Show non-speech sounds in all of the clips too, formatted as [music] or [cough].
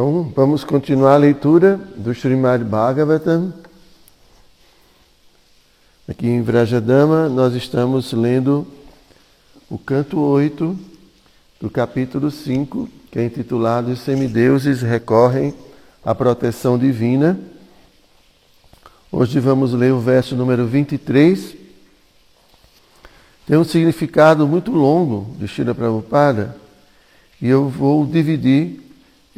Então, vamos continuar a leitura do Srimad Bhagavatam. Aqui em Vrajadama, nós estamos lendo o canto 8 do capítulo 5, que é intitulado Os semideuses recorrem à proteção divina. Hoje vamos ler o verso número 23. Tem um significado muito longo de Shira Prabhupada e eu vou dividir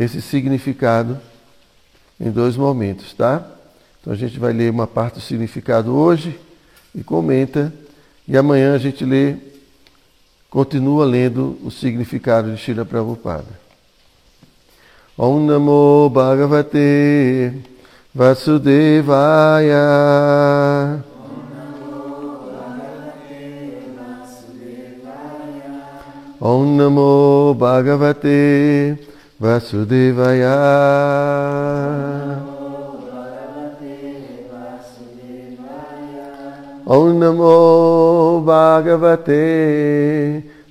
esse significado em dois momentos, tá? Então a gente vai ler uma parte do significado hoje e comenta, e amanhã a gente lê, continua lendo o significado de Shira Prabhupada. Om Namo Bhagavate Vasudevaya. Om Namo Bhagavate Vasudevaya. Om Namo Bhagavate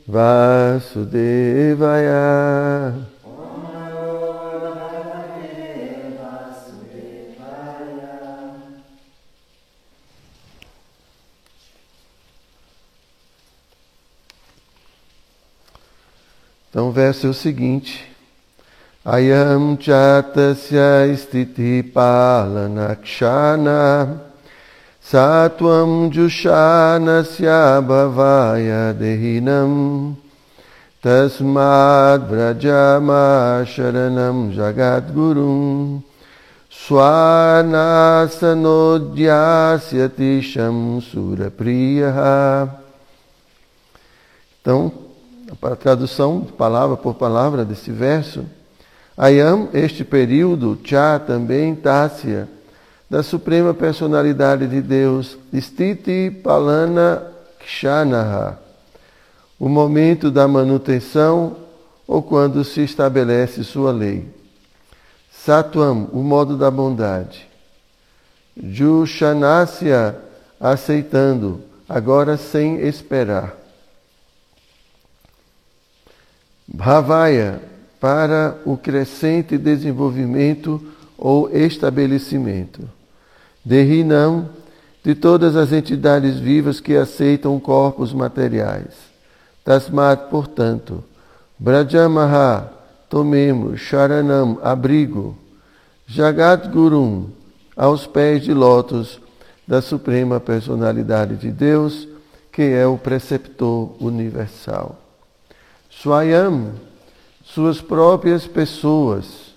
Vasudevaya. Então o verso é o seguinte. Ayam chatasya stiti palanakshana satvam jushanasya bhavaya dehinam tasmad brajama sharanam jagadgurum swanasanodyasya sham surapriyaha. Então, a tradução palavra por palavra desse verso, Ayam, este período, Cha também, Tácia, da Suprema Personalidade de Deus, Stiti Palana Kshanaha, o momento da manutenção ou quando se estabelece sua lei. Satwam, o modo da bondade. Jushanasya, aceitando, agora sem esperar. Bhavaya, para o crescente desenvolvimento ou estabelecimento. Derrinam, de todas as entidades vivas que aceitam corpos materiais. Tasmat, portanto, Brajamaha, tomemos, Sharanam, abrigo, Jagat Gurum, aos pés de lótus da Suprema Personalidade de Deus, que é o preceptor universal. Swayam, suas próprias pessoas.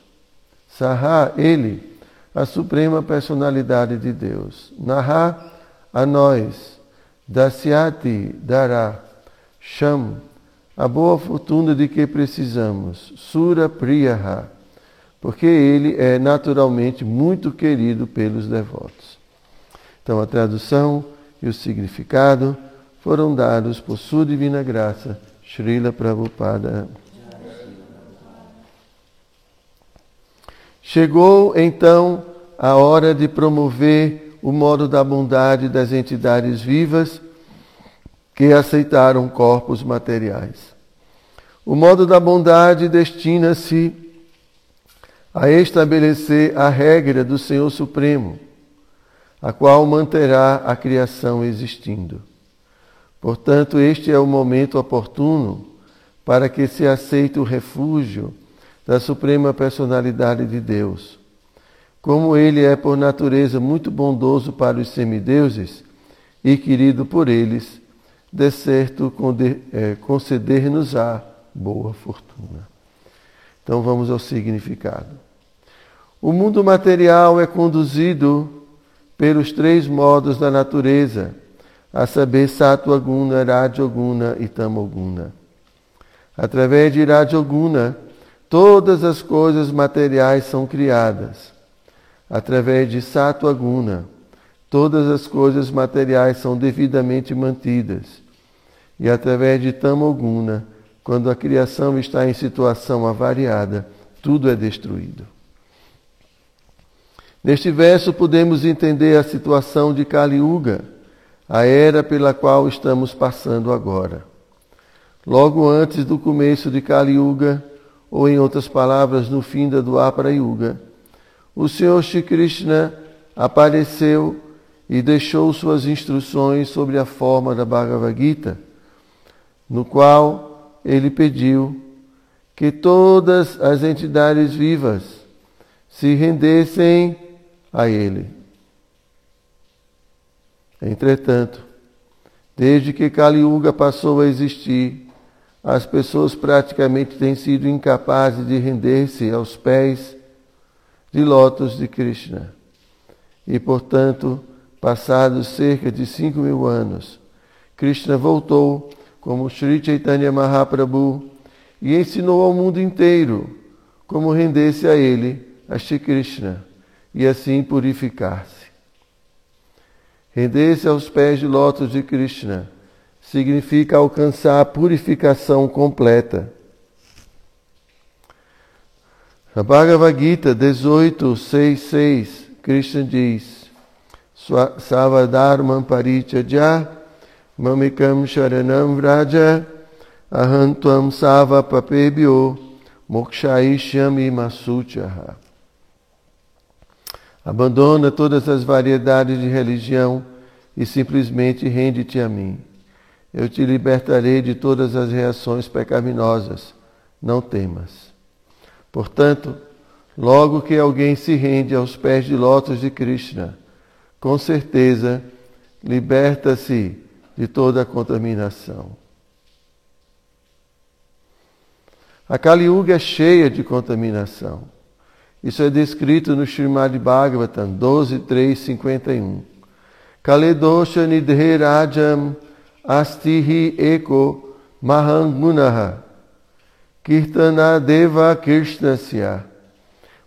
Saha, ele, a suprema personalidade de Deus. Naha, a nós. Dasyati, dará. Sham, a boa fortuna de que precisamos. Sura Priyaha, porque ele é naturalmente muito querido pelos devotos. Então a tradução e o significado foram dados por sua divina graça Srila Prabhupada. Chegou então a hora de promover o modo da bondade das entidades vivas que aceitaram corpos materiais. O modo da bondade destina-se a estabelecer a regra do Senhor Supremo, a qual manterá a criação existindo. Portanto, este é o momento oportuno para que se aceite o refúgio da Suprema Personalidade de Deus. Como ele é por natureza muito bondoso para os semideuses e querido por eles, de certo é, conceder-nos-á boa fortuna. Então vamos ao significado. O mundo material é conduzido pelos três modos da natureza a saber Sattva-guna, Rajoguna e Tamoguna. Através de Rajoguna, todas as coisas materiais são criadas. Através de Sattva-guna, todas as coisas materiais são devidamente mantidas. E através de Tamoguna, quando a criação está em situação avariada, tudo é destruído. Neste verso podemos entender a situação de Kali Yuga a era pela qual estamos passando agora. Logo antes do começo de Kali Yuga, ou em outras palavras, no fim da Dwapara Yuga, o Senhor Shri Krishna apareceu e deixou suas instruções sobre a forma da Bhagavad Gita, no qual ele pediu que todas as entidades vivas se rendessem a ele. Entretanto, desde que Kali Yuga passou a existir, as pessoas praticamente têm sido incapazes de render-se aos pés de lótus de Krishna. E, portanto, passados cerca de cinco mil anos, Krishna voltou como Sri Chaitanya Mahaprabhu e ensinou ao mundo inteiro como render-se a ele, a Shri Krishna, e assim purificar-se. Render-se aos pés de lótus de Krishna significa alcançar a purificação completa. A Bhagavad Gita 18.6.6, Krishna diz, Savadharman parichaja mamikam sharanam vraja ahantuam sava papebyo mokshaishyami masuchaha. Abandona todas as variedades de religião e simplesmente rende-te a mim. Eu te libertarei de todas as reações pecaminosas. Não temas. Portanto, logo que alguém se rende aos pés de lótus de Krishna, com certeza liberta-se de toda a contaminação. A Kali Yuga é cheia de contaminação. Isso é descrito no Srimad Bhagavatam 12, 3, 51. Kaledosha nidhe rajam astihi eko mahangunaha kirtana deva krishnasya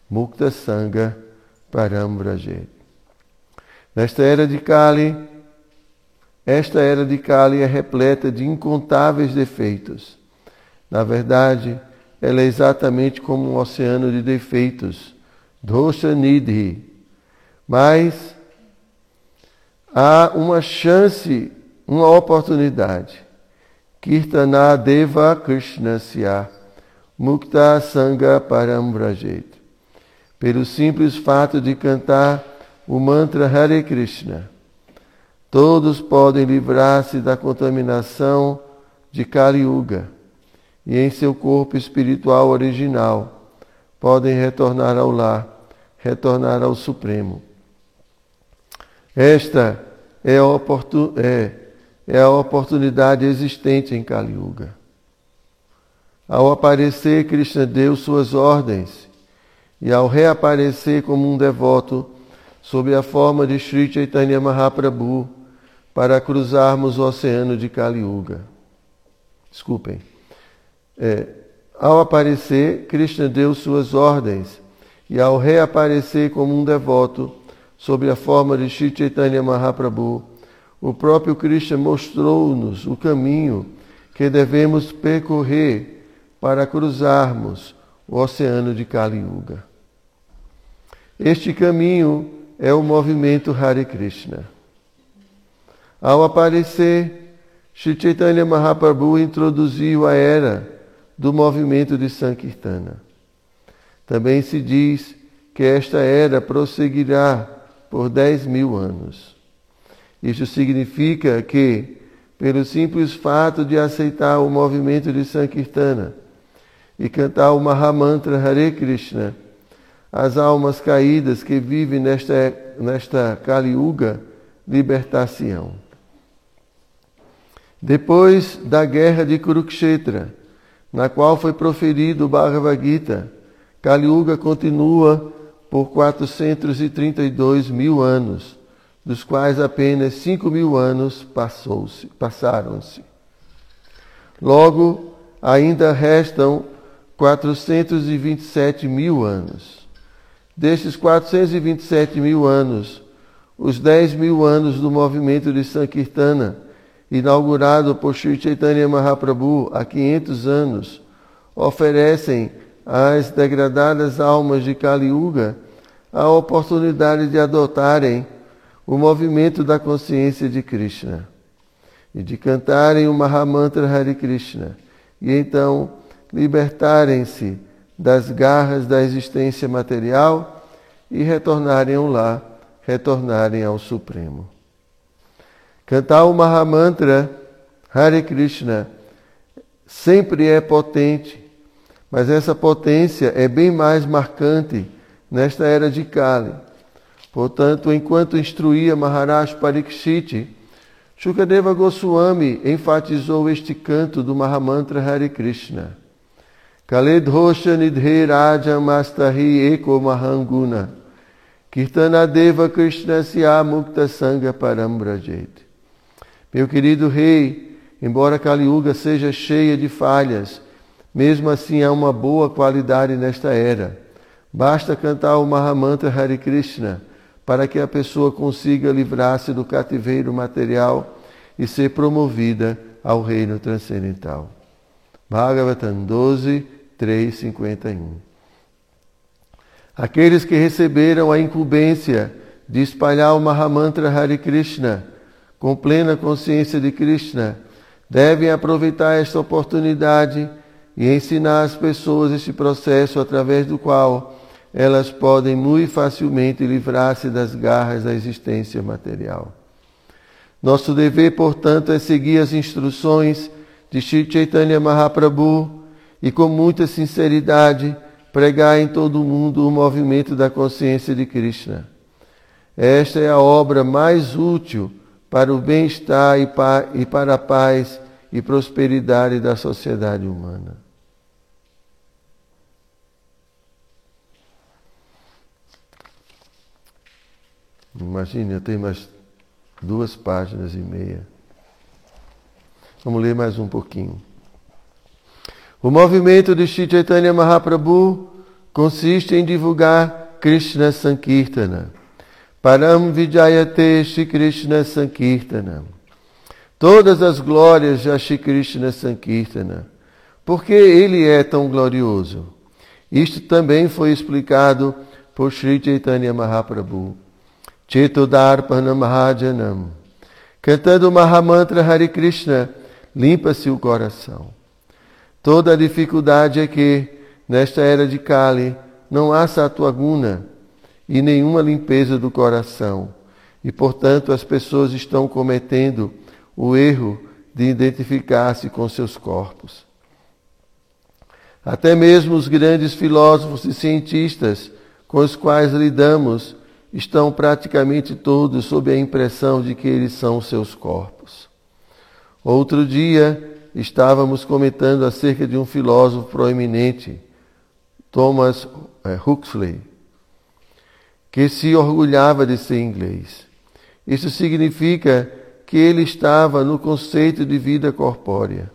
mukta sangha parambrajet. Nesta era de Kali, esta era de Kali é repleta de incontáveis defeitos. Na verdade, ela é exatamente como um oceano de defeitos, dosha nidhi. Mas há uma chance uma oportunidade. Kirtana Deva Krishnasya Mukta Sangha Parambrajet. Pelo simples fato de cantar o mantra Hare Krishna, todos podem livrar-se da contaminação de Kali Yuga e em seu corpo espiritual original podem retornar ao lar, retornar ao Supremo. Esta é a, oportun... é é a oportunidade existente em Kali Yuga. Ao aparecer, Krishna deu suas ordens e ao reaparecer como um devoto sob a forma de Sri Chaitanya Mahaprabhu para cruzarmos o oceano de Kali Yuga. Desculpem. É, ao aparecer, Krishna deu suas ordens e ao reaparecer como um devoto sob a forma de Sri Chaitanya Mahaprabhu o próprio Krishna mostrou-nos o caminho que devemos percorrer para cruzarmos o oceano de Kali Yuga. Este caminho é o movimento Hare Krishna. Ao aparecer, Sri Chaitanya Mahaprabhu introduziu a era do movimento de Sankirtana. Também se diz que esta era prosseguirá por dez mil anos. Isso significa que, pelo simples fato de aceitar o movimento de Sankirtana e cantar o Mahamantra Hare Krishna, as almas caídas que vivem nesta, nesta Kali Yuga libertar-se-ão. Depois da guerra de Kurukshetra, na qual foi proferido o Bhagavad Gita, Kali Yuga continua por 432 mil anos dos quais apenas cinco mil anos passaram-se. Logo, ainda restam 427 mil anos. Destes 427 mil anos, os 10 mil anos do movimento de Sankirtana, inaugurado por Sri Chaitanya Mahaprabhu há 500 anos, oferecem às degradadas almas de Kali Yuga a oportunidade de adotarem o movimento da consciência de Krishna e de cantarem o Mahamantra Hare Krishna e então libertarem-se das garras da existência material e retornarem ao lar, retornarem ao Supremo. Cantar o Mahamantra Hare Krishna sempre é potente, mas essa potência é bem mais marcante nesta era de Kali. Portanto, enquanto instruía Maharaj Parikshit, Shukadeva Goswami enfatizou este canto do Mahamantra Hare Krishna. Kaledhosha Nidhe Raja Mastahi Eko Mahanguna Kirtanadeva Krishna Sya Mukta Sangha Parambrajet. Meu querido rei, embora Kali Yuga seja cheia de falhas, mesmo assim há uma boa qualidade nesta era. Basta cantar o Mahamantra Hare Krishna para que a pessoa consiga livrar-se do cativeiro material e ser promovida ao reino transcendental. Bhagavatam 12, 3, 51. Aqueles que receberam a incumbência de espalhar o Mahamantra Hare Krishna com plena consciência de Krishna devem aproveitar esta oportunidade e ensinar às pessoas este processo através do qual elas podem muito facilmente livrar-se das garras da existência material. Nosso dever, portanto, é seguir as instruções de Sri Chaitanya Mahaprabhu e, com muita sinceridade, pregar em todo o mundo o movimento da consciência de Krishna. Esta é a obra mais útil para o bem-estar e para a paz e prosperidade da sociedade humana. Imagine, eu tenho mais duas páginas e meia. Vamos ler mais um pouquinho. O movimento de Sri Chaitanya Mahaprabhu consiste em divulgar Krishna Sankirtana. Param Vijayate Shri Krishna Sankirtana. Todas as glórias de Shri Krishna Sankirtana. Por que ele é tão glorioso? Isto também foi explicado por Sri Chaitanya Mahaprabhu. Chetodarpana Mahajanam. Cantando o Mahamantra Hare Krishna, limpa-se o coração. Toda a dificuldade é que, nesta era de Kali, não há satuaguna e nenhuma limpeza do coração. E, portanto, as pessoas estão cometendo o erro de identificar-se com seus corpos. Até mesmo os grandes filósofos e cientistas com os quais lidamos estão praticamente todos sob a impressão de que eles são seus corpos. Outro dia estávamos comentando acerca de um filósofo proeminente, Thomas eh, Huxley, que se orgulhava de ser inglês. Isso significa que ele estava no conceito de vida corpórea.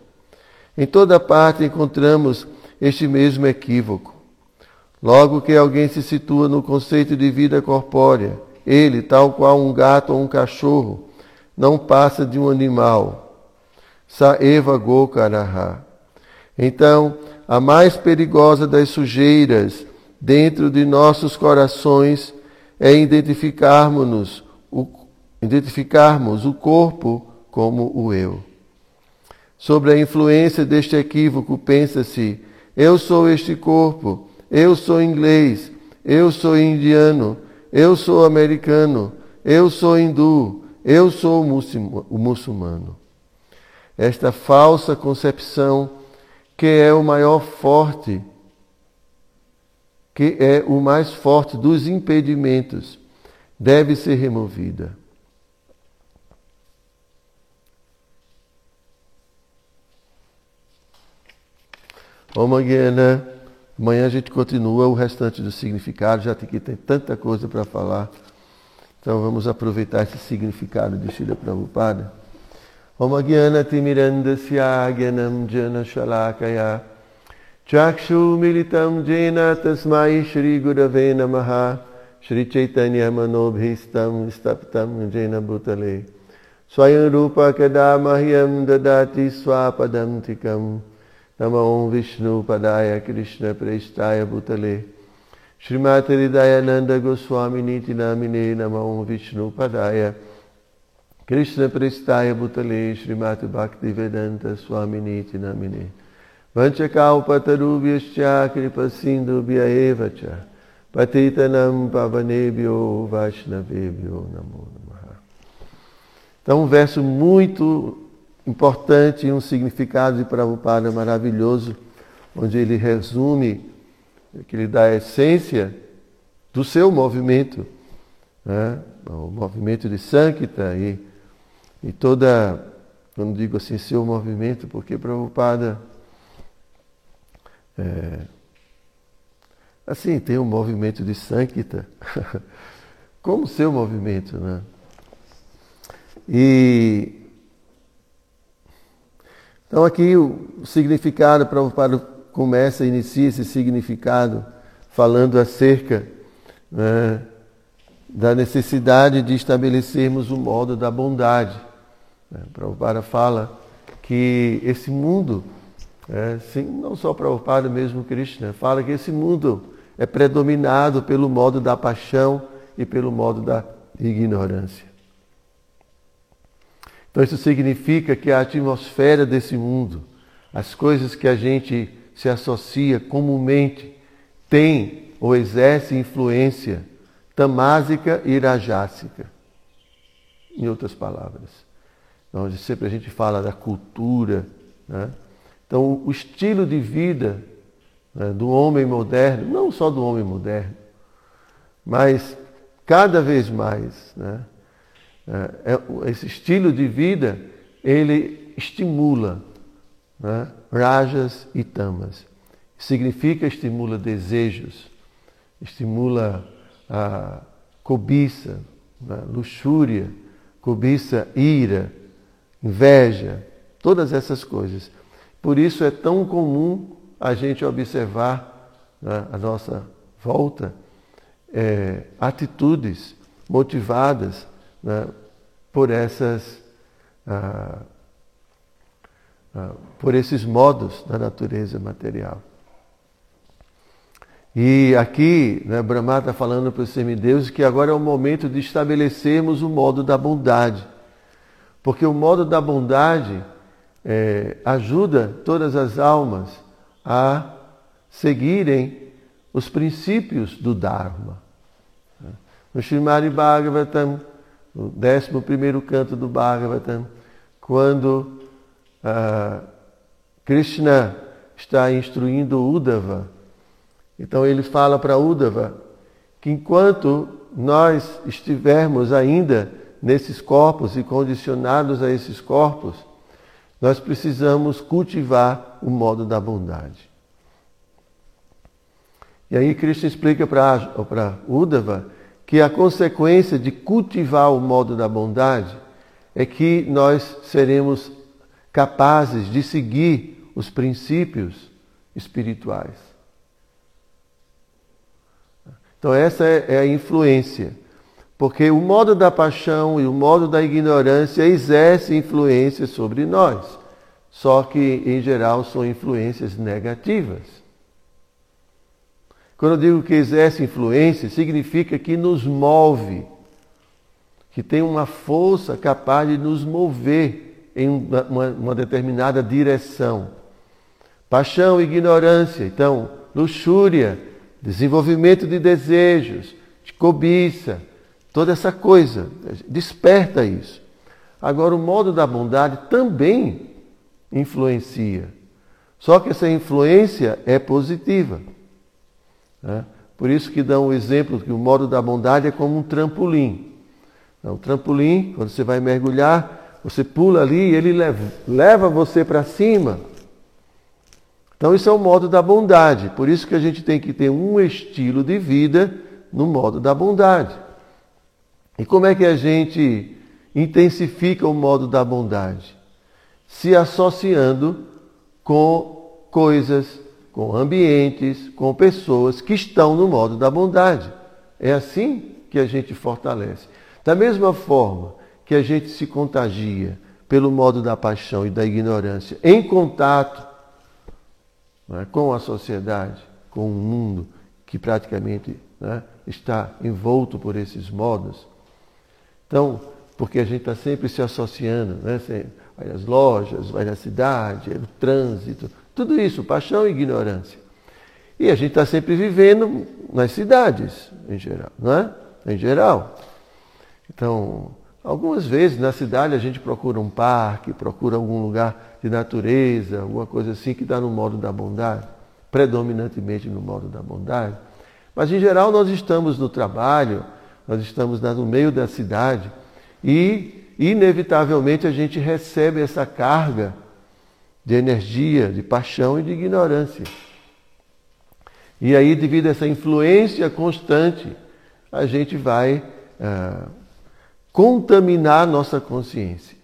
Em toda parte encontramos este mesmo equívoco. Logo que alguém se situa no conceito de vida corpórea, ele, tal qual um gato ou um cachorro, não passa de um animal. Saeva Gokaraha. Então, a mais perigosa das sujeiras dentro de nossos corações é identificarmos o, identificarmos o corpo como o eu. Sobre a influência deste equívoco, pensa-se: eu sou este corpo eu sou inglês, eu sou indiano, eu sou americano, eu sou hindu, eu sou o muçulmano. Esta falsa concepção, que é o maior forte, que é o mais forte dos impedimentos, deve ser removida. Om Gyana Amanhã a gente continua o restante do significado, já que tem tanta coisa para falar. Então vamos aproveitar esse significado de Shila Prabhupada. Om Agyana Timirandasya Gyanam Jana Shalakaya Chakshu Militam Jena Tasmai Shri Gurave Namaha Shri Chaitanya Manobhistam Staptam Jena Bhutale Swayam Rupa Kadamahyam Dadati Swapadam Tikam Namo Vishnu Padaya Krishna Prestaya Bhutale Srimati Hridayananda Goswami Niti Namine Namo Vishnu Padaya Krishna Prestaya Bhutale Srimati Bhakti Vedanta Swami Niti Namine Vanchakalpatarubhyascha kripasindubhya eva cha patitanam pavanebhyo vaishnavebhyo namo namaha. Então um verso muito importante e um significado de Prabhupada maravilhoso, onde ele resume, que ele dá a essência do seu movimento, né? o movimento de Sankita e, e toda, quando digo assim, seu movimento, porque Prabhupada é, assim, tem um movimento de Sankita, [laughs] como seu movimento, né? E então aqui o significado, Prabhupada começa, inicia esse significado falando acerca né, da necessidade de estabelecermos o modo da bondade. Né? Prabhupada fala que esse mundo, é, sim, não só Prabhupada, mesmo Krishna, fala que esse mundo é predominado pelo modo da paixão e pelo modo da ignorância. Então, isso significa que a atmosfera desse mundo, as coisas que a gente se associa comumente, tem ou exerce influência tamásica e irajásica. Em outras palavras. Então, sempre a gente fala da cultura. Né? Então, o estilo de vida né, do homem moderno, não só do homem moderno, mas cada vez mais, né, esse estilo de vida, ele estimula né, rajas e tamas. Significa estimula desejos, estimula a cobiça, né, luxúria, cobiça, ira, inveja, todas essas coisas. Por isso é tão comum a gente observar né, a nossa volta é, atitudes motivadas né, por essas ah, ah, por esses modos da natureza material. E aqui, né, Brahma está falando para os semideuses que agora é o momento de estabelecermos o modo da bondade. Porque o modo da bondade é, ajuda todas as almas a seguirem os princípios do Dharma. No Srimad Bhagavatam, no décimo primeiro canto do Bhagavatam, quando uh, Krishna está instruindo Uddhava, então ele fala para Uddhava que enquanto nós estivermos ainda nesses corpos e condicionados a esses corpos, nós precisamos cultivar o modo da bondade. E aí Krishna explica para Uddhava que a consequência de cultivar o modo da bondade é que nós seremos capazes de seguir os princípios espirituais. Então, essa é a influência. Porque o modo da paixão e o modo da ignorância exerce influência sobre nós. Só que, em geral, são influências negativas. Quando eu digo que exerce influência, significa que nos move, que tem uma força capaz de nos mover em uma, uma determinada direção. Paixão, ignorância, então, luxúria, desenvolvimento de desejos, de cobiça, toda essa coisa, desperta isso. Agora, o modo da bondade também influencia. Só que essa influência é positiva. Né? Por isso que dão o exemplo que o modo da bondade é como um trampolim. O trampolim, quando você vai mergulhar, você pula ali e ele leva, leva você para cima. Então isso é o modo da bondade. Por isso que a gente tem que ter um estilo de vida no modo da bondade. E como é que a gente intensifica o modo da bondade? Se associando com coisas com ambientes, com pessoas que estão no modo da bondade. É assim que a gente fortalece. Da mesma forma que a gente se contagia pelo modo da paixão e da ignorância, em contato é, com a sociedade, com o mundo que praticamente né, está envolto por esses modos. Então, porque a gente está sempre se associando, né, vai às lojas, vai na cidade, é no trânsito, Tudo isso, paixão e ignorância. E a gente está sempre vivendo nas cidades, em geral, não é? Em geral. Então, algumas vezes na cidade a gente procura um parque, procura algum lugar de natureza, alguma coisa assim que está no modo da bondade, predominantemente no modo da bondade. Mas em geral nós estamos no trabalho, nós estamos no meio da cidade e inevitavelmente a gente recebe essa carga de energia, de paixão e de ignorância. E aí, devido a essa influência constante, a gente vai ah, contaminar nossa consciência.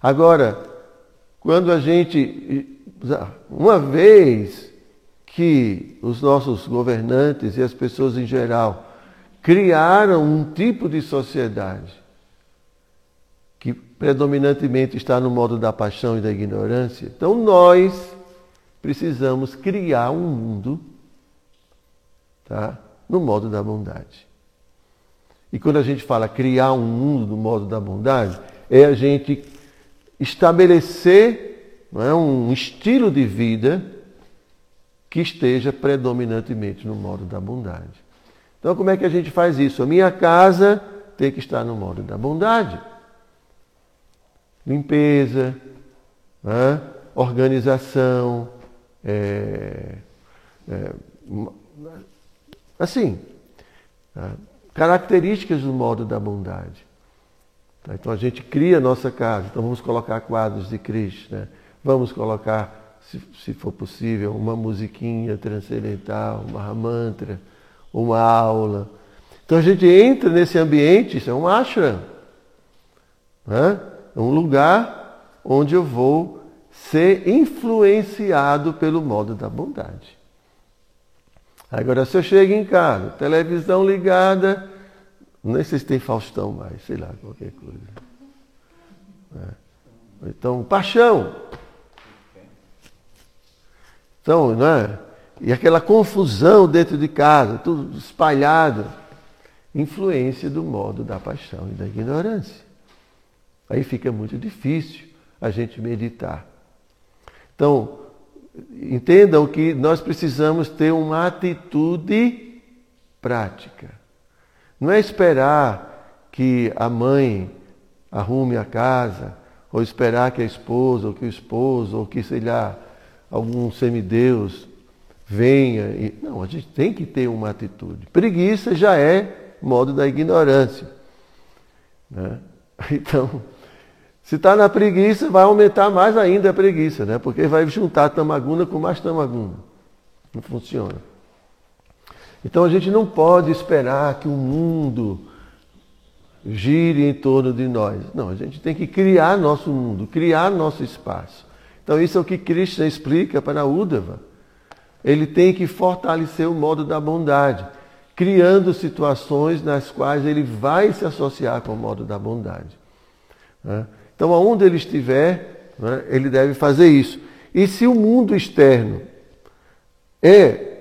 Agora, quando a gente, uma vez que os nossos governantes e as pessoas em geral criaram um tipo de sociedade predominantemente está no modo da paixão e da ignorância, então nós precisamos criar um mundo tá, no modo da bondade. E quando a gente fala criar um mundo no modo da bondade, é a gente estabelecer não é, um estilo de vida que esteja predominantemente no modo da bondade. Então, como é que a gente faz isso? A minha casa tem que estar no modo da bondade. Limpeza, né? organização, é, é, assim, tá? características do modo da bondade. Tá? Então a gente cria a nossa casa, então vamos colocar quadros de Cristo, né? vamos colocar, se, se for possível, uma musiquinha transcendental, uma mantra, uma aula. Então a gente entra nesse ambiente, isso é um ashram. Né? É um lugar onde eu vou ser influenciado pelo modo da bondade. Agora, se eu chego em casa, televisão ligada, nem sei se tem Faustão mais, sei lá, qualquer coisa. É. Então, paixão. Então, não é? E aquela confusão dentro de casa, tudo espalhado. Influência do modo da paixão e da ignorância. Aí fica muito difícil a gente meditar. Então, entendam que nós precisamos ter uma atitude prática. Não é esperar que a mãe arrume a casa, ou esperar que a esposa, ou que o esposo, ou que, sei lá, algum semideus venha. E... Não, a gente tem que ter uma atitude. Preguiça já é modo da ignorância. Né? [laughs] Então, se está na preguiça, vai aumentar mais ainda a preguiça, né? Porque vai juntar tamaguna com mais tamaguna. Não funciona. Então a gente não pode esperar que o mundo gire em torno de nós. Não, a gente tem que criar nosso mundo, criar nosso espaço. Então isso é o que Krishna explica para Uddhava. Ele tem que fortalecer o modo da bondade, criando situações nas quais ele vai se associar com o modo da bondade. Né? Então, aonde ele estiver, né, ele deve fazer isso. E se o mundo externo é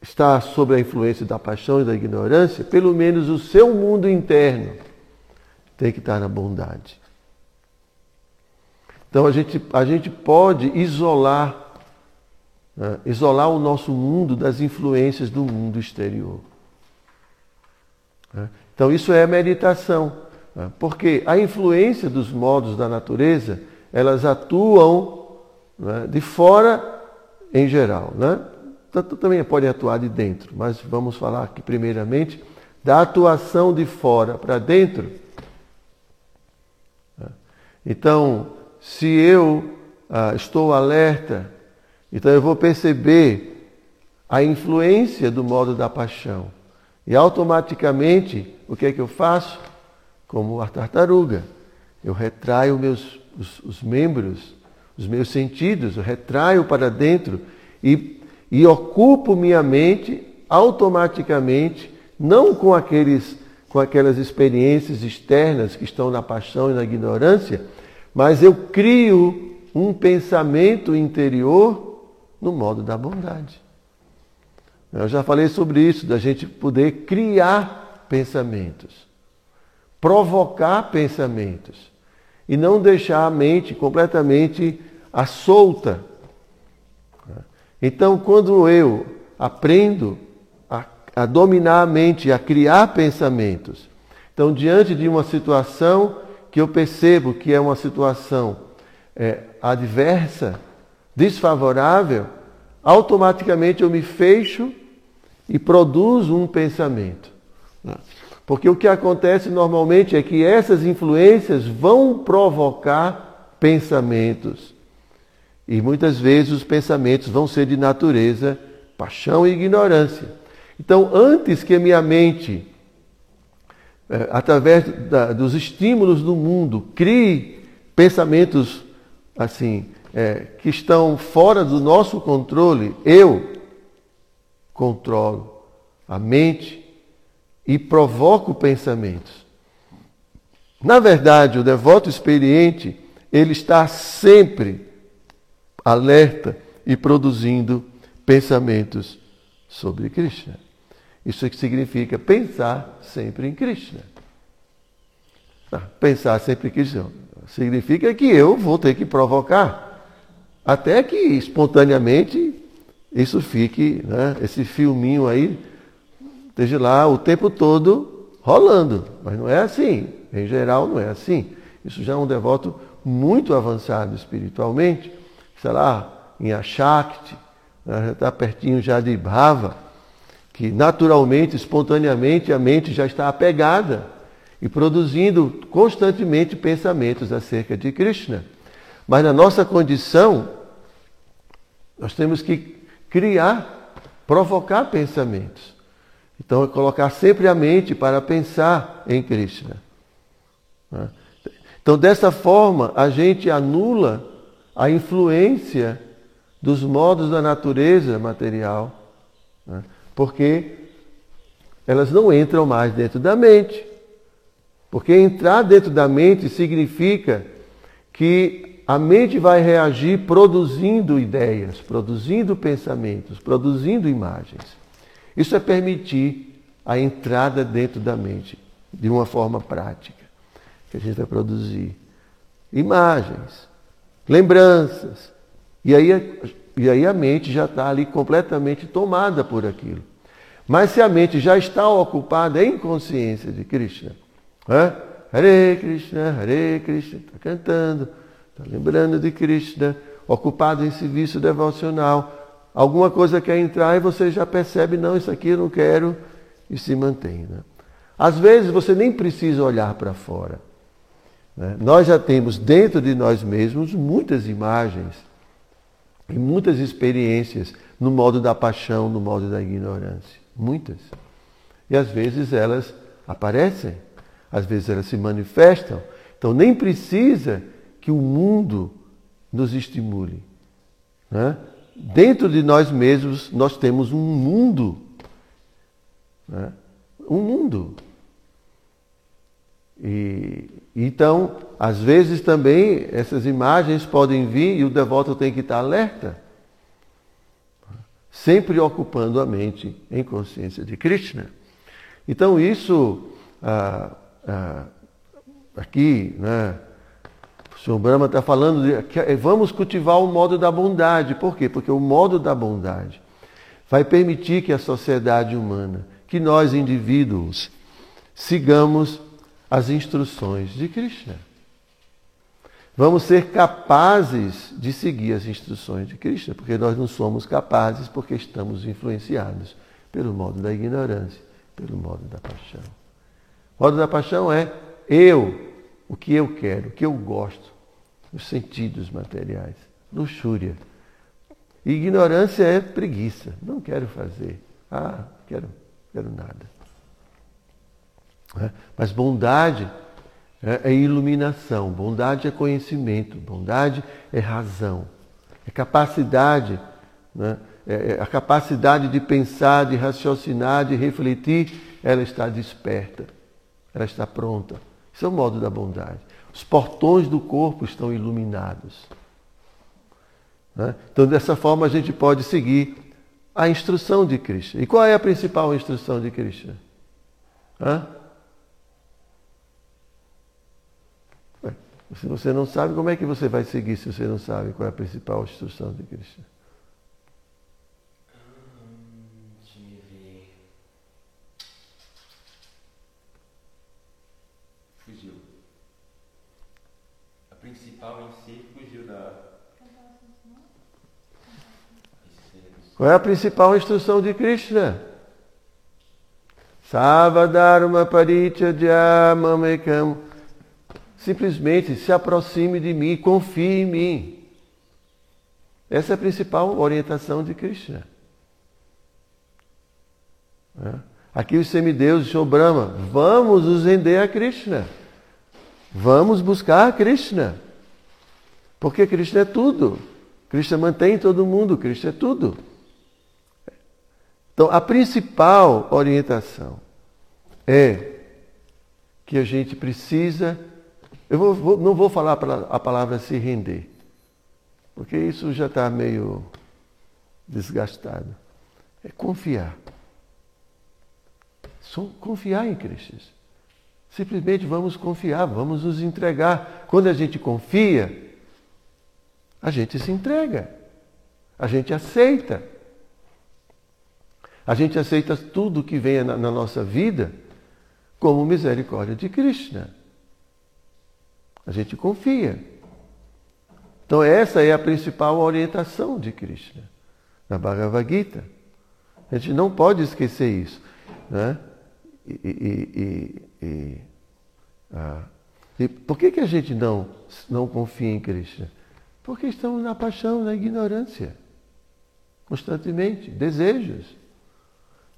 está sob a influência da paixão e da ignorância, pelo menos o seu mundo interno tem que estar na bondade. Então a gente, a gente pode isolar, né, isolar o nosso mundo das influências do mundo exterior. Né. Então isso é meditação. Né? Porque a influência dos modos da natureza, elas atuam né, de fora em geral. Né? Tanto também podem atuar de dentro, mas vamos falar aqui primeiramente da atuação de fora para dentro. Né? Então, se eu ah, estou alerta, então eu vou perceber a influência do modo da paixão. E automaticamente, o que é que eu faço? Como a tartaruga. Eu retraio meus, os, os membros, os meus sentidos, eu retraio para dentro e, e ocupo minha mente automaticamente, não com, aqueles, com aquelas experiências externas que estão na paixão e na ignorância, mas eu crio um pensamento interior no modo da bondade. Eu já falei sobre isso, da gente poder criar pensamentos provocar pensamentos e não deixar a mente completamente à solta. Então, quando eu aprendo a, a dominar a mente, a criar pensamentos, então, diante de uma situação que eu percebo que é uma situação é, adversa, desfavorável, automaticamente eu me fecho e produzo um pensamento. Porque o que acontece normalmente é que essas influências vão provocar pensamentos. E muitas vezes os pensamentos vão ser de natureza paixão e ignorância. Então, antes que minha mente, é, através dos estímulos do mundo, crie pensamentos assim é, que estão fora do nosso controle, eu controlo a mente e provoco pensamentos. Na verdade, o devoto experiente, ele está sempre alerta e produzindo pensamentos sobre Krishna. Isso é que significa pensar sempre em Krishna. Ah, pensar sempre em Krishna significa que eu vou ter que provocar até que espontaneamente isso fique, né, esse filminho aí, esteja lá o tempo todo rolando. Mas não é assim. Em geral, não é assim. Isso já é um devoto muito avançado espiritualmente, sei lá, em Ashakti, né, está pertinho já de Bhava, que naturalmente, espontaneamente, a mente já está apegada e produzindo constantemente pensamentos acerca de Krishna. Mas na nossa condição, nós temos que criar, provocar pensamentos. Então, é colocar sempre a mente para pensar em Krishna. Né? Então, dessa forma, a gente anula a influência dos modos da natureza material, né? porque elas não entram mais dentro da mente. Porque entrar dentro da mente significa que a mente vai reagir produzindo ideias, produzindo pensamentos, produzindo imagens. Isso é permitir a entrada dentro da mente de uma forma prática, que a gente vai produzir imagens, lembranças. E aí, e aí a mente já está ali completamente tomada por aquilo. Mas se a mente já está ocupada em consciência de Krishna, é? Hare Krishna, Hare Krishna, está cantando Está lembrando de Krishna, ocupado em serviço devocional. Alguma coisa quer entrar e você já percebe, não, isso aqui eu não quero, e se mantém. Né? Às vezes você nem precisa olhar para fora. Né? Nós já temos dentro de nós mesmos muitas imagens e muitas experiências no modo da paixão, no modo da ignorância. Muitas. E às vezes elas aparecem, às vezes elas se manifestam. Então nem precisa que o mundo nos estimule. Né? Dentro de nós mesmos, nós temos um mundo. Né? Um mundo. E, então, às vezes também essas imagens podem vir e o devoto tem que estar alerta, sempre ocupando a mente em consciência de Krishna. Então, isso ah, ah, aqui, né, o Senhor Brahma está falando de que eh, vamos cultivar o modo da bondade. Por quê? Porque o modo da bondade vai permitir que a sociedade humana, que nós indivíduos, sigamos as instruções de Krishna. Vamos ser capazes de seguir as instruções de Krishna, porque nós não somos capazes porque estamos influenciados pelo modo da ignorância, pelo modo da paixão. O modo da paixão é eu o que eu quero, o que eu gosto, os sentidos materiais, luxúria. ignorância é preguiça, não quero fazer. Ah, quero, quero nada. É? Mas bondade é, é iluminação, bondade é conhecimento, bondade é razão, é capacidade, né? é, é a capacidade de pensar, de raciocinar, de refletir, ela está desperta, ela está pronta. Isso é o modo da bondade. Os portões do corpo estão iluminados. Né? Então, dessa forma, a gente pode seguir a instrução de Krishna. E qual é a principal instrução de Krishna? Hã? Se você não sabe, como é que você vai seguir se você não sabe qual é a principal instrução de Krishna? Hum, deixa eu ver. Fugiu. A em si fugiu da. Qual é a principal instrução de Krishna? Savadharma parichadya mamekam Simplesmente se aproxime de mim, confie em mim. Essa é a principal orientação de Krishna. É. Aqui os semideuses, Senhor Brahma, vamos nos render a Krishna. Vamos buscar a Krishna. Porque Krishna é tudo. Krishna mantém todo mundo, Krishna é tudo. Então, a principal orientação é que a gente precisa eu vou, vou, não vou falar a palavra se render, porque isso já está meio desgastado. É confiar. Só confiar em Cristo. Simplesmente vamos confiar, vamos nos entregar. Quando a gente confia, a gente se entrega. A gente aceita. A gente aceita tudo que vem na, na nossa vida como misericórdia de Krishna. A gente confia. Então, essa é a principal orientação de Krishna, na Bhagavad Gita. A gente não pode esquecer isso. Né? E, e, e, ah, e, por que, que a gente não, não confia em Krishna? Porque estamos na paixão, na ignorância. Constantemente. Desejos.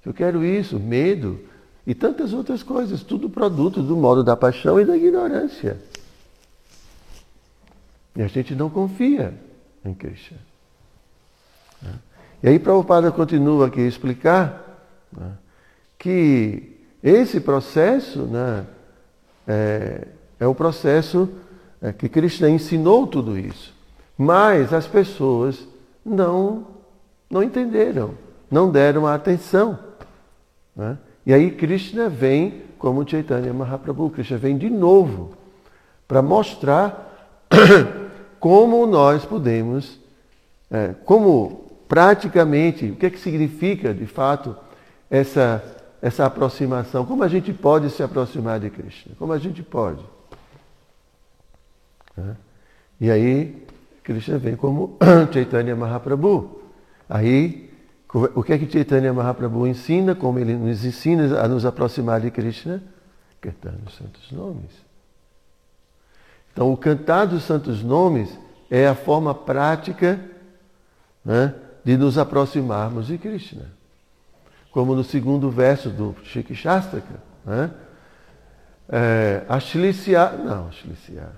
Eu quero isso, medo e tantas outras coisas. Tudo produto do modo da paixão e da ignorância. E a gente não confia em Krishna. E aí Prabhupada continua aqui a explicar né, que esse processo né, é, é o processo é, que Krishna ensinou tudo isso. Mas as pessoas não, não entenderam, não deram atenção. Né? E aí Krishna vem, como Chaitanya Mahaprabhu, Krishna vem de novo para mostrar [coughs] como nós podemos, é, como praticamente, o que, é que significa de fato essa, essa aproximação, como a gente pode se aproximar de Krishna, como a gente pode. É? E aí, Krishna vem como [clears throat] Chaitanya Mahaprabhu. Aí, o que é que Chaitanya Mahaprabhu ensina, como ele nos ensina a nos aproximar de Krishna? Cantando os santos nomes. Então, o cantar dos santos nomes é a forma prática né, de nos aproximarmos de Krishna. Como no segundo verso do Shikshastaka, né? É, não, Ashlisya,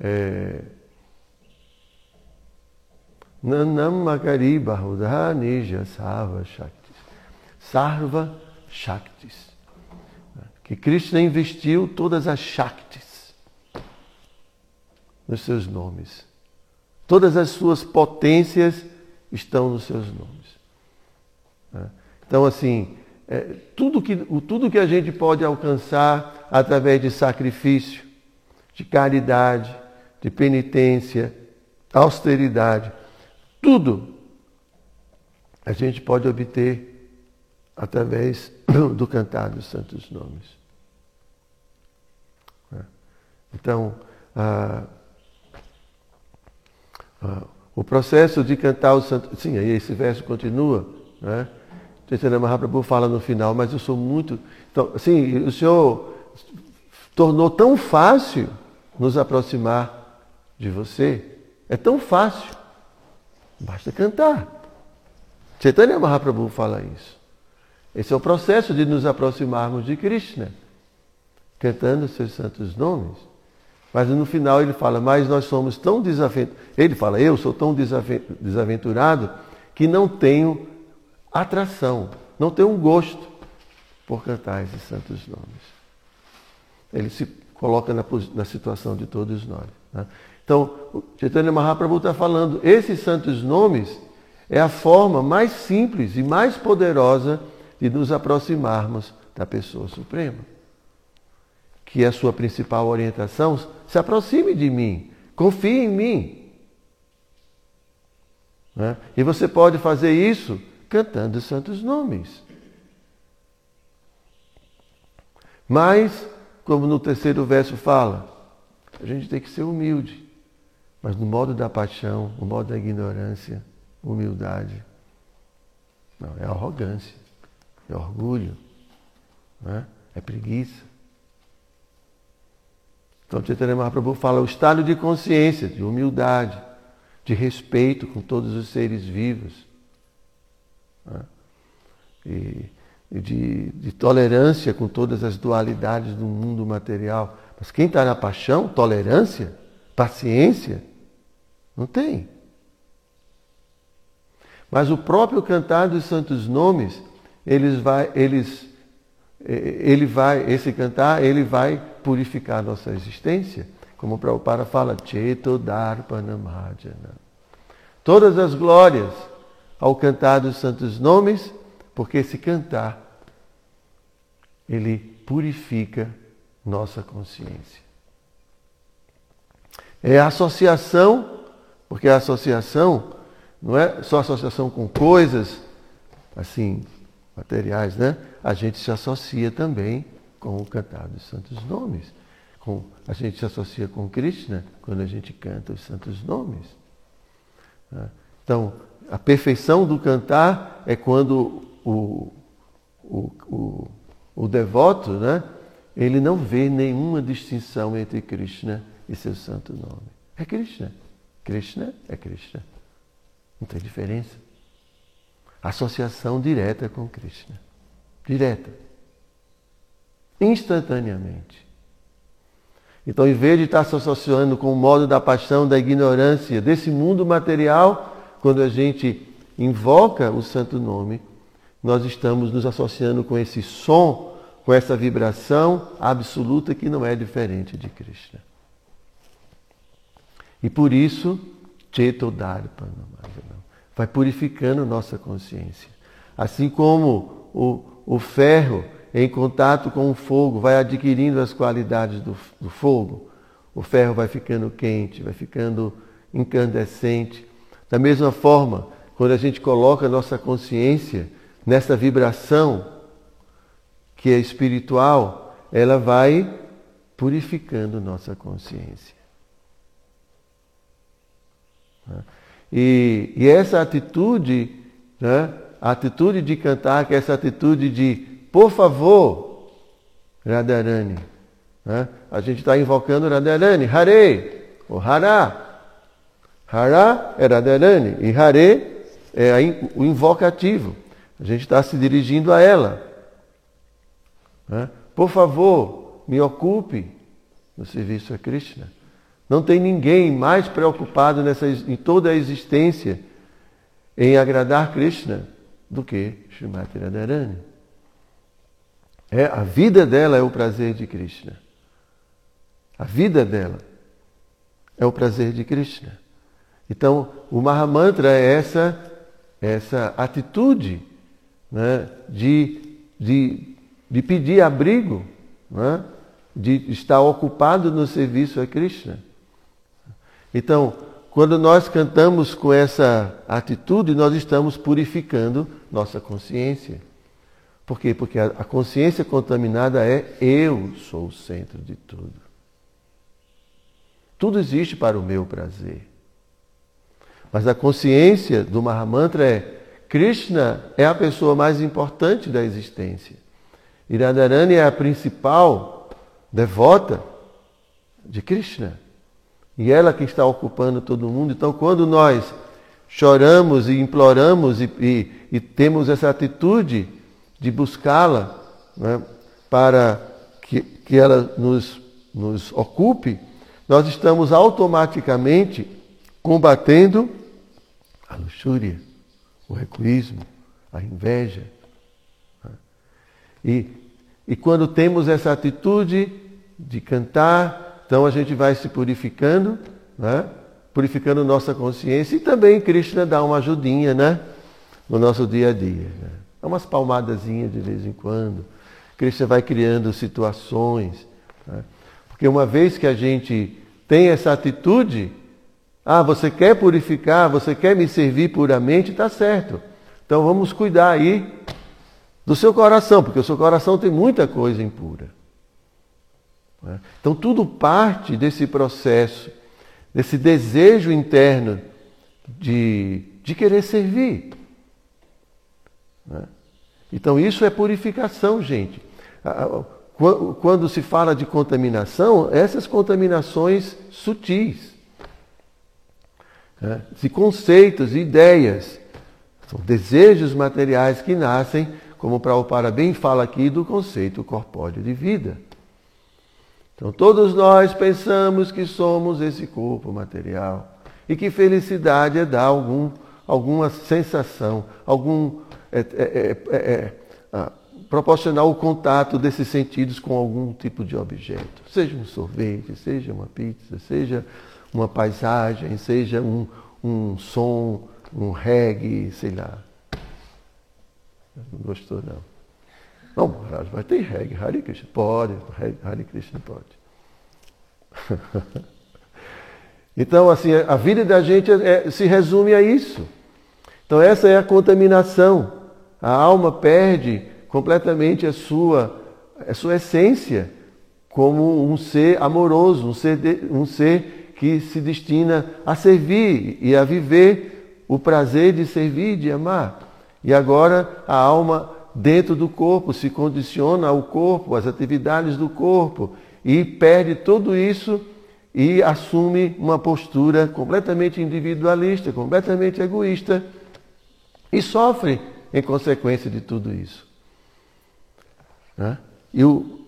é, Nanam Makari Bahudha Nija Sarva Shaktis. Sarva Shaktis. Que Krishna investiu todas as Shaktis nos seus nomes. Todas as suas potências estão nos seus nomes. Né? Então, assim, é, tudo, que, tudo que a gente pode alcançar através de sacrifício, de caridade, de penitência, austeridade, tudo a gente pode obter através [clears throat] do cantar dos santos nomes. Né? Então, o processo de cantar o santo. Sim, aí esse verso continua, né? Chaitanya Mahaprabhu fala no final, mas eu sou muito. Então, assim, o Senhor tornou tão fácil nos aproximar de você. É tão fácil. Basta cantar. Chaitanya Mahaprabhu fala isso. Esse é o processo de nos aproximarmos de Krishna, cantando seus santos nomes. Mas no final ele fala, mas nós somos tão desaventurados. Ele fala, eu sou tão desaventurado que não tenho atração, não tenho um gosto por cantar esses santos nomes. Ele se coloca na, na situação de todos nós. Né? Então, Chaitanya Mahaprabhu está falando, esses santos nomes é a forma mais simples e mais poderosa de nos aproximarmos da pessoa suprema. que é a sua principal orientação, se aproxime de mim, confie em mim. Né? E você pode fazer isso cantando os santos nomes. Mas, como no terceiro verso fala, a gente tem que ser humilde. Mas no modo da paixão, no modo da ignorância, humildade. Não, é arrogância, é orgulho, né? é preguiça. Então, Chaitanya Mahaprabhu fala o estado de consciência, de humildade, de respeito com todos os seres vivos. Né? E, e de, de tolerância com todas as dualidades do mundo material. Mas quem está na paixão, tolerância, paciência, não tem. Mas o próprio cantar dos santos nomes, eles vai, eles, ele vai, esse cantar, ele vai purificar nossa existência, como o Prabhupada fala, Cheto Darpanamajana. Todas as glórias ao cantar dos santos nomes, porque esse cantar, ele purifica nossa consciência. É a associação, porque a associação não é só associação com coisas assim materiais, né? A gente se associa também com o cantar dos santos nomes. Com, a gente se associa com Krishna quando a gente canta os santos nomes. Né? Então, a perfeição do cantar é quando o, o, o, o devoto, né? ele não vê nenhuma distinção entre Krishna e seu santo nome. É Krishna. Krishna é Krishna. Não tem diferença. Associação direta com Krishna. Direta. Instantaneamente. Então, em vez de estar se associando com o modo da paixão, da ignorância, desse mundo material, quando a gente invoca o santo nome, nós estamos nos associando com esse som, com essa vibração absoluta que não é diferente de Krishna. E por isso, Chetodarpana vai purificando nossa consciência. Assim como o, o ferro em contato com o fogo vai adquirindo as qualidades do, do fogo, o ferro vai ficando quente, vai ficando incandescente. Da mesma forma, quando a gente coloca a nossa consciência nessa vibração que é espiritual, ela vai purificando nossa consciência. E, e essa atitude, né, a atitude de cantar, que é essa atitude de, por favor, Radharani. Né? A gente está invocando Radharani, Hare, ou Hara. Hara é Radharani e Hare é o invocativo. A gente está se dirigindo a ela. Né? Por favor, me ocupe no serviço a Krishna. Não tem ninguém mais preocupado nessa, em toda a existência em agradar Krishna do que Srimati Radharani. É, a vida dela é o prazer de Krishna. A vida dela é o prazer de Krishna. Então, o Mahamantra é essa, essa atitude né, de, de, de pedir abrigo, né, de estar ocupado no serviço a Krishna. Então, quando nós cantamos com essa atitude, nós estamos purificando nossa consciência. Por quê? Porque a consciência contaminada é eu sou o centro de tudo. Tudo existe para o meu prazer. Mas a consciência do Mahamantra é Krishna é a pessoa mais importante da existência. E Radharani é a principal devota de Krishna. E ela que está ocupando todo mundo. Então, quando nós choramos e imploramos e, e, e temos essa atitude de buscá-la né, para que, que ela nos, nos ocupe, nós estamos automaticamente combatendo a luxúria, o egoísmo, a inveja. Né. E, e quando temos essa atitude de cantar, então a gente vai se purificando, né? purificando nossa consciência e também Krishna dá uma ajudinha né? no nosso dia a dia. Né? Dá umas palmadazinhas de vez em quando. Krishna vai criando situações Né? Porque uma vez que a gente tem essa atitude, ah, você quer purificar, você quer me servir puramente, está certo. Então vamos cuidar aí do seu coração, porque o seu coração tem muita coisa impura. Né? Então tudo parte desse processo, desse desejo interno de, de querer servir. Né? Então isso é purificação, gente. Quando se fala de contaminação, essas contaminações sutis, né? de conceitos, ideias, são desejos materiais que nascem, como o bem fala aqui, do conceito corpóreo de vida. Então todos nós pensamos que somos esse corpo material e que felicidade é dar algum, alguma sensação, algum é, é, é, é ah, proporcionar o contato desses sentidos com algum tipo de objeto, seja um sorvete, seja uma pizza, seja uma paisagem, seja um, um som, um reggae, sei lá. Não gostou não. Não, vai ter reggae, Hare Krishna. Pode, Hare Krishna pode. [laughs] então, assim, a vida da gente é, se resume a isso. Então, essa é a contaminação. A alma perde completamente a sua, a sua essência como um ser amoroso, um ser, de, um ser que se destina a servir e a viver o prazer de servir de amar. E agora a alma dentro do corpo, se condiciona ao corpo, às atividades do corpo e perde tudo isso e assume uma postura completamente individualista, completamente egoísta e sofre em consequência de tudo isso. Né? E o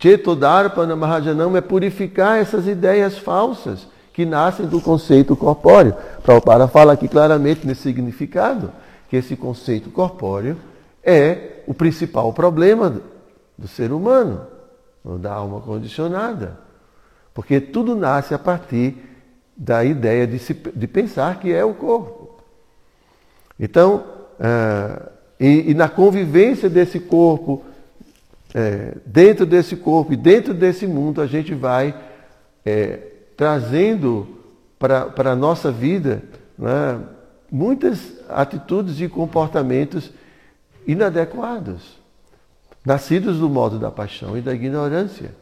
Chetodarpana Mahajanam é purificar essas ideias falsas que nascem do conceito corpóreo. Prabhupada fala aqui claramente nesse significado, que esse conceito corpóreo é o principal problema do ser humano, da alma condicionada. Porque tudo nasce a partir da ideia de, se, de pensar que é o corpo. Então, uh, e, e, na convivência desse corpo, é, dentro desse corpo e dentro desse mundo, a gente vai é, trazendo para a nossa vida né, muitas atitudes e comportamentos inadequados, nascidos do modo da paixão e da ignorância.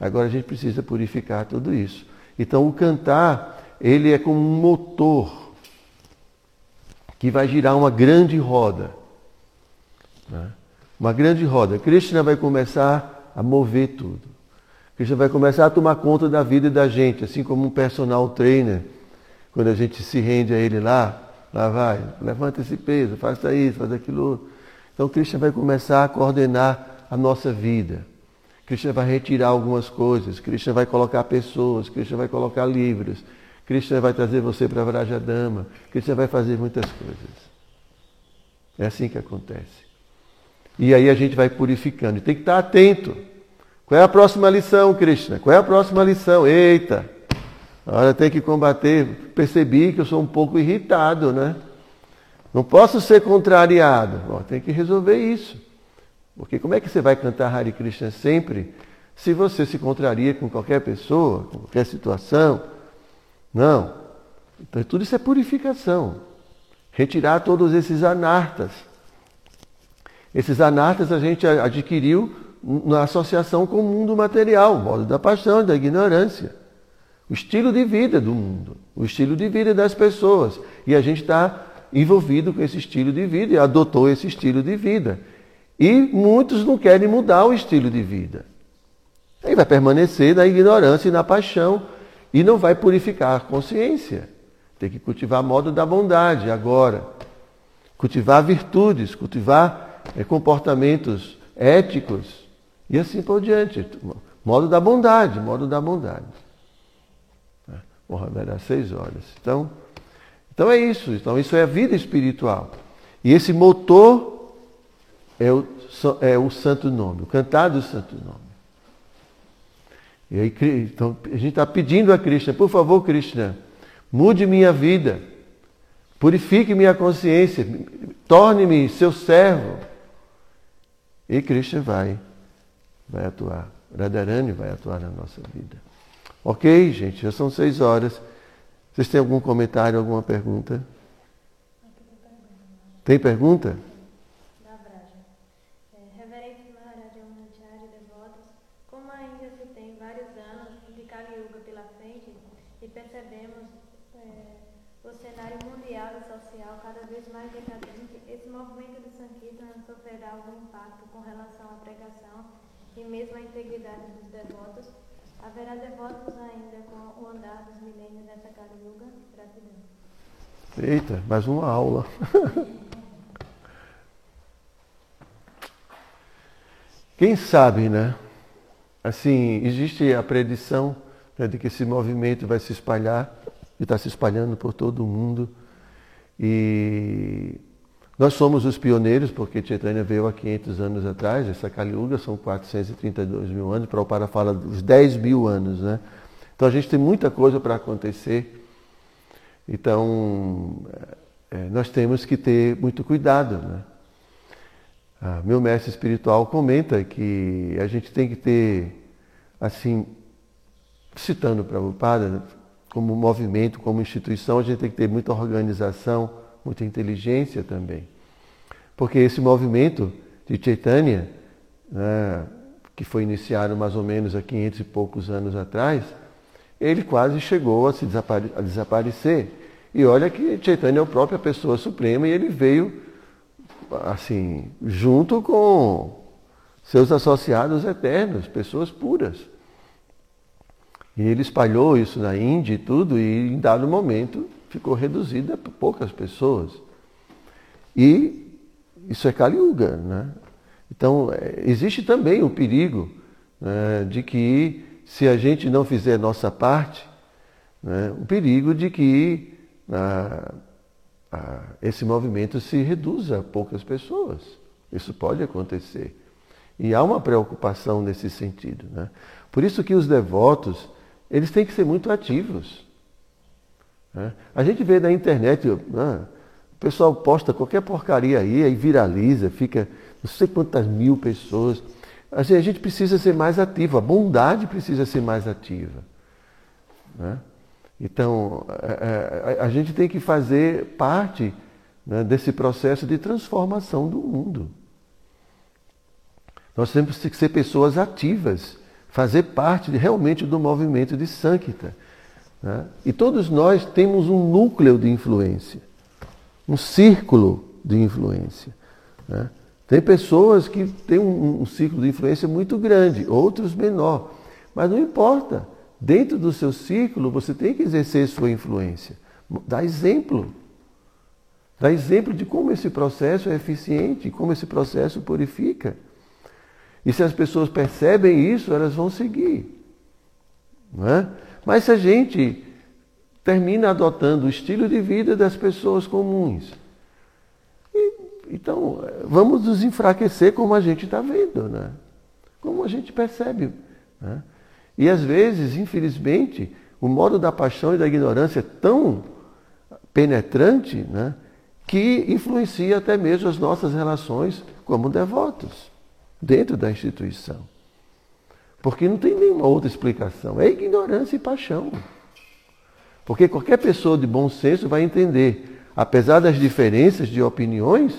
Agora a gente precisa purificar tudo isso. Então o cantar, ele é como um motor que vai girar uma grande roda. Né? Uma grande roda. Krishna vai começar a mover tudo. Krishna vai começar a tomar conta da vida da gente, assim como um personal trainer. Quando a gente se rende a ele lá, lá vai, levanta esse peso, faça isso, faz aquilo. Então Krishna vai começar a coordenar a nossa vida. Krishna vai retirar algumas coisas, Krishna vai colocar pessoas, Krishna vai colocar livros, Krishna vai trazer você para Vrajadama, Krishna vai fazer muitas coisas. É assim que acontece. E aí a gente vai purificando. E tem que estar atento. Qual é a próxima lição, Krishna? Qual é a próxima lição? Eita! Agora tem que combater. Percebi que eu sou um pouco irritado, né? Não posso ser contrariado. Bom, tem que resolver isso. Porque como é que você vai cantar Hare Krishna sempre se você se contraria com qualquer pessoa, com qualquer situação? Não. Então tudo isso é purificação. Retirar todos esses anartas. Esses anartas a gente adquiriu na associação com o mundo material, o modo da paixão, da ignorância. O estilo de vida do mundo, o estilo de vida das pessoas. E a gente está envolvido com esse estilo de vida e adotou esse estilo de vida. E muitos não querem mudar o estilo de vida. Aí vai permanecer na ignorância e na paixão e não vai purificar a consciência. Tem que cultivar modo da bondade agora. Cultivar virtudes, cultivar é, comportamentos éticos e assim por diante. Modo da bondade, modo da bondade. Bom, vai dar seis horas. Então, então é isso. Então isso é a vida espiritual. E esse motor é o, é o santo nome, o cantar do santo nome. E aí, então, a gente está pedindo a Krishna, por favor, Krishna, mude minha vida, purifique minha consciência, torne-me seu servo. E Krishna vai vai atuar. Radharani vai atuar na nossa vida. Ok, gente, já são seis horas. Vocês têm algum comentário, alguma pergunta? Tem pergunta? Mesmo à integridade dos devotos? Haverá devotos milênios nessa? Gratidão. Eita, mais uma aula. [laughs] Quem sabe, né? Assim, existe a predição né, de que esse movimento vai se espalhar e está se espalhando por todo o mundo. E nós somos os pioneiros, porque Chaitanya veio há 500 anos atrás, essa Kali Yuga são 432 mil anos, para o para fala dos 10 mil anos, né? Então a gente tem muita coisa para acontecer. Então, é, nós temos que ter muito cuidado, né? Ah, meu mestre espiritual comenta que a gente tem que ter, assim, citando Prabhupada, como movimento, como instituição, a gente tem que ter muita organização, muita inteligência também. Porque esse movimento de Chaitanya, né, que foi iniciado mais ou menos há 500 e poucos anos atrás, ele quase chegou a, se desapare a desaparecer. E olha que Chaitanya é a própria pessoa suprema e ele veio assim, junto com seus associados eternos, pessoas puras. E ele espalhou isso na Índia e tudo, e em dado momento ficou reduzida a poucas pessoas. E isso é Kali Yuga, né? Então, é, existe também o perigo né, de que, se a gente não fizer nossa parte, né, o perigo de que ah, esse movimento se reduza a poucas pessoas. Isso pode acontecer. E há uma preocupação nesse sentido. Né? Por isso que os devotos, eles têm que ser muito ativos. Né? A gente vê na internet, né? o pessoal posta qualquer porcaria aí, aí viraliza, fica não sei quantas mil pessoas. Assim, a gente precisa ser mais ativo, a bondade precisa ser mais ativa. Né? Então, a, é, é, a, a gente tem que fazer parte né, desse processo de transformação do mundo. Nós temos que ser pessoas ativas, fazer parte de, realmente do movimento de Sankita. Né? E todos nós temos um núcleo de influência, um círculo de influência. Né? Tem pessoas que têm um, um círculo de influência muito grande, outros menor. Mas não importa. Dentro do seu círculo, você tem que exercer sua influência. Dá exemplo. Dá exemplo de como esse processo é eficiente, como esse processo purifica. E se as pessoas percebem isso, elas vão seguir. Não é? Mas se a gente termina adotando o estilo de vida das pessoas comuns, então vamos nos enfraquecer como a gente está vendo, né? como a gente percebe. Né? E às vezes, infelizmente, o modo da paixão e da ignorância é tão penetrante né, que influencia até mesmo as nossas relações como devotos dentro da instituição. Porque não tem nenhuma outra explicação. É ignorância e paixão. Porque qualquer pessoa de bom senso vai entender, apesar das diferenças de opiniões,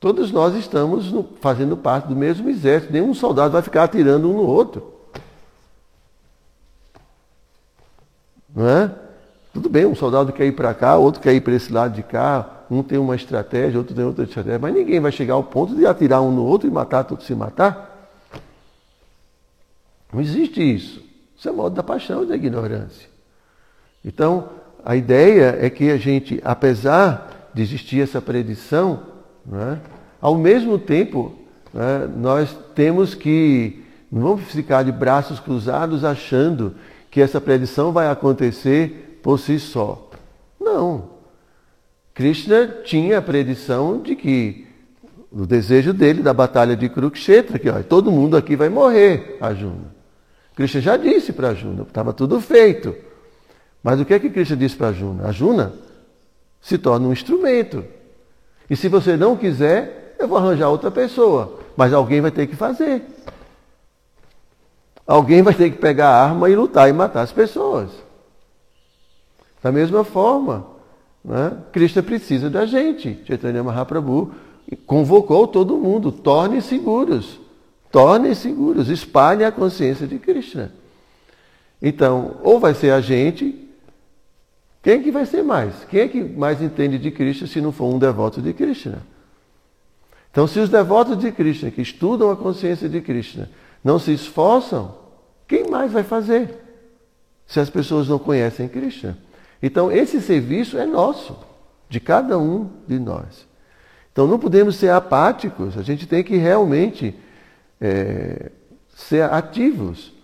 todos nós estamos fazendo parte do mesmo exército. Nenhum soldado vai ficar atirando um no outro. Não é? Tudo bem, um soldado quer ir para cá, outro quer ir para esse lado de cá, um tem uma estratégia, outro tem outra estratégia, mas ninguém vai chegar ao ponto de atirar um no outro e matar todo se matar. Não existe isso. Isso é modo da paixão e da ignorância. Então, a ideia é que a gente, apesar de existir essa predição, é? ao mesmo tempo, é? nós temos que, não vamos ficar de braços cruzados achando que essa predição vai acontecer por si só. Não. Krishna tinha a predição de que o desejo dele da batalha de Kurukshetra, que ó, todo mundo aqui vai morrer, Arjuna. Krishna já disse para Arjuna, estava tudo feito. Mas o que é que Krishna disse para Arjuna? Arjuna se torna um instrumento. E se você não quiser, eu vou arranjar outra pessoa. Mas alguém vai ter que fazer. alguém vai ter que pegar a arma e lutar e matar as pessoas. Da mesma forma, né? Krishna precisa da gente. Chaitanya Mahaprabhu convocou todo mundo, torne seguros, torne seguros, espalhe a consciência de Krishna. Então, ou vai ser a gente, quem é que vai ser mais? Quem é que mais entende de Krishna se não for um devoto de Krishna? Então, se os devotos de Krishna, que estudam a consciência de Krishna, não se esforçam, quem mais vai fazer? Se as pessoas não conhecem Krishna. Então, esse serviço é nosso, de cada um de nós. Então, não podemos ser apáticos, a gente tem que realmente é, ser ativos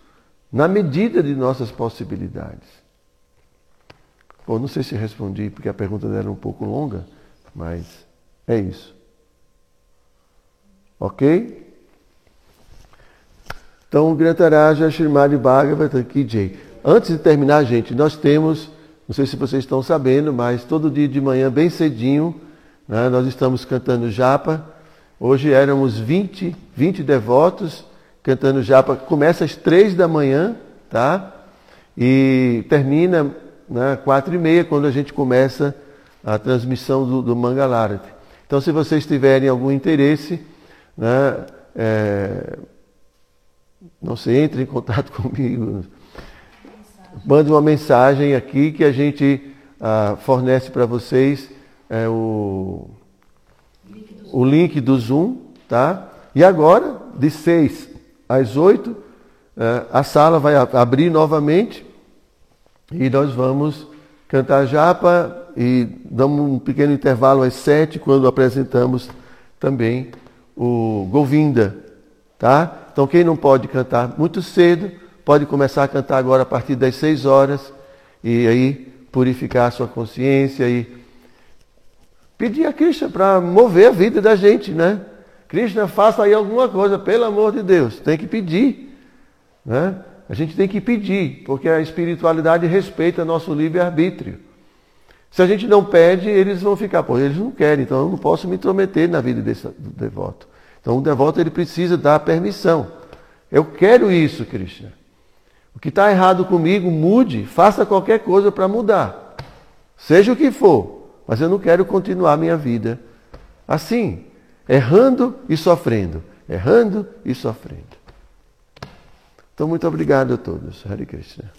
na medida de nossas possibilidades. Bom, não sei se respondi, porque a pergunta era um pouco longa, mas é isso. Ok? Então, Grantaraja Srimad Bhagavata Ki Antes de terminar, gente, nós temos, não sei se vocês estão sabendo, mas todo dia de manhã, bem cedinho, né, nós estamos cantando japa. Hoje éramos 20, 20 devotos cantando japa. Começa às três da manhã, tá? E termina né, quatro e meia, quando a gente começa a transmissão do, do Mangalarati. Então, se vocês tiverem algum interesse, né, é, não sei, entre em contato [laughs] comigo. Mande uma mensagem aqui que a gente ah, fornece para vocês é, o, o link do Zoom, tá? E agora, de 6 às 8, é, a sala vai abrir novamente e nós vamos cantar japa e damos um pequeno intervalo às 7, quando apresentamos também o Govinda, tá? Então quem não pode cantar muito cedo, pode começar a cantar agora a partir das 6 horas e aí purificar a sua consciência e pedir a Krishna para mover a vida da gente, né? Krishna, faça aí alguma coisa, pelo amor de Deus. Tem que pedir. Né? A gente tem que pedir, porque a espiritualidade respeita nosso livre-arbítrio. Se a gente não pede, eles vão ficar, pô, eles não querem, então eu não posso me intrometer na vida desse devoto. Então o devoto ele precisa dar permissão. Eu quero isso, Krishna. O que está errado comigo, mude, faça qualquer coisa para mudar. Seja o que for, mas eu não quero continuar minha vida assim errando e sofrendo, errando e sofrendo. Então, muito obrigado a todos. Hare Krishna.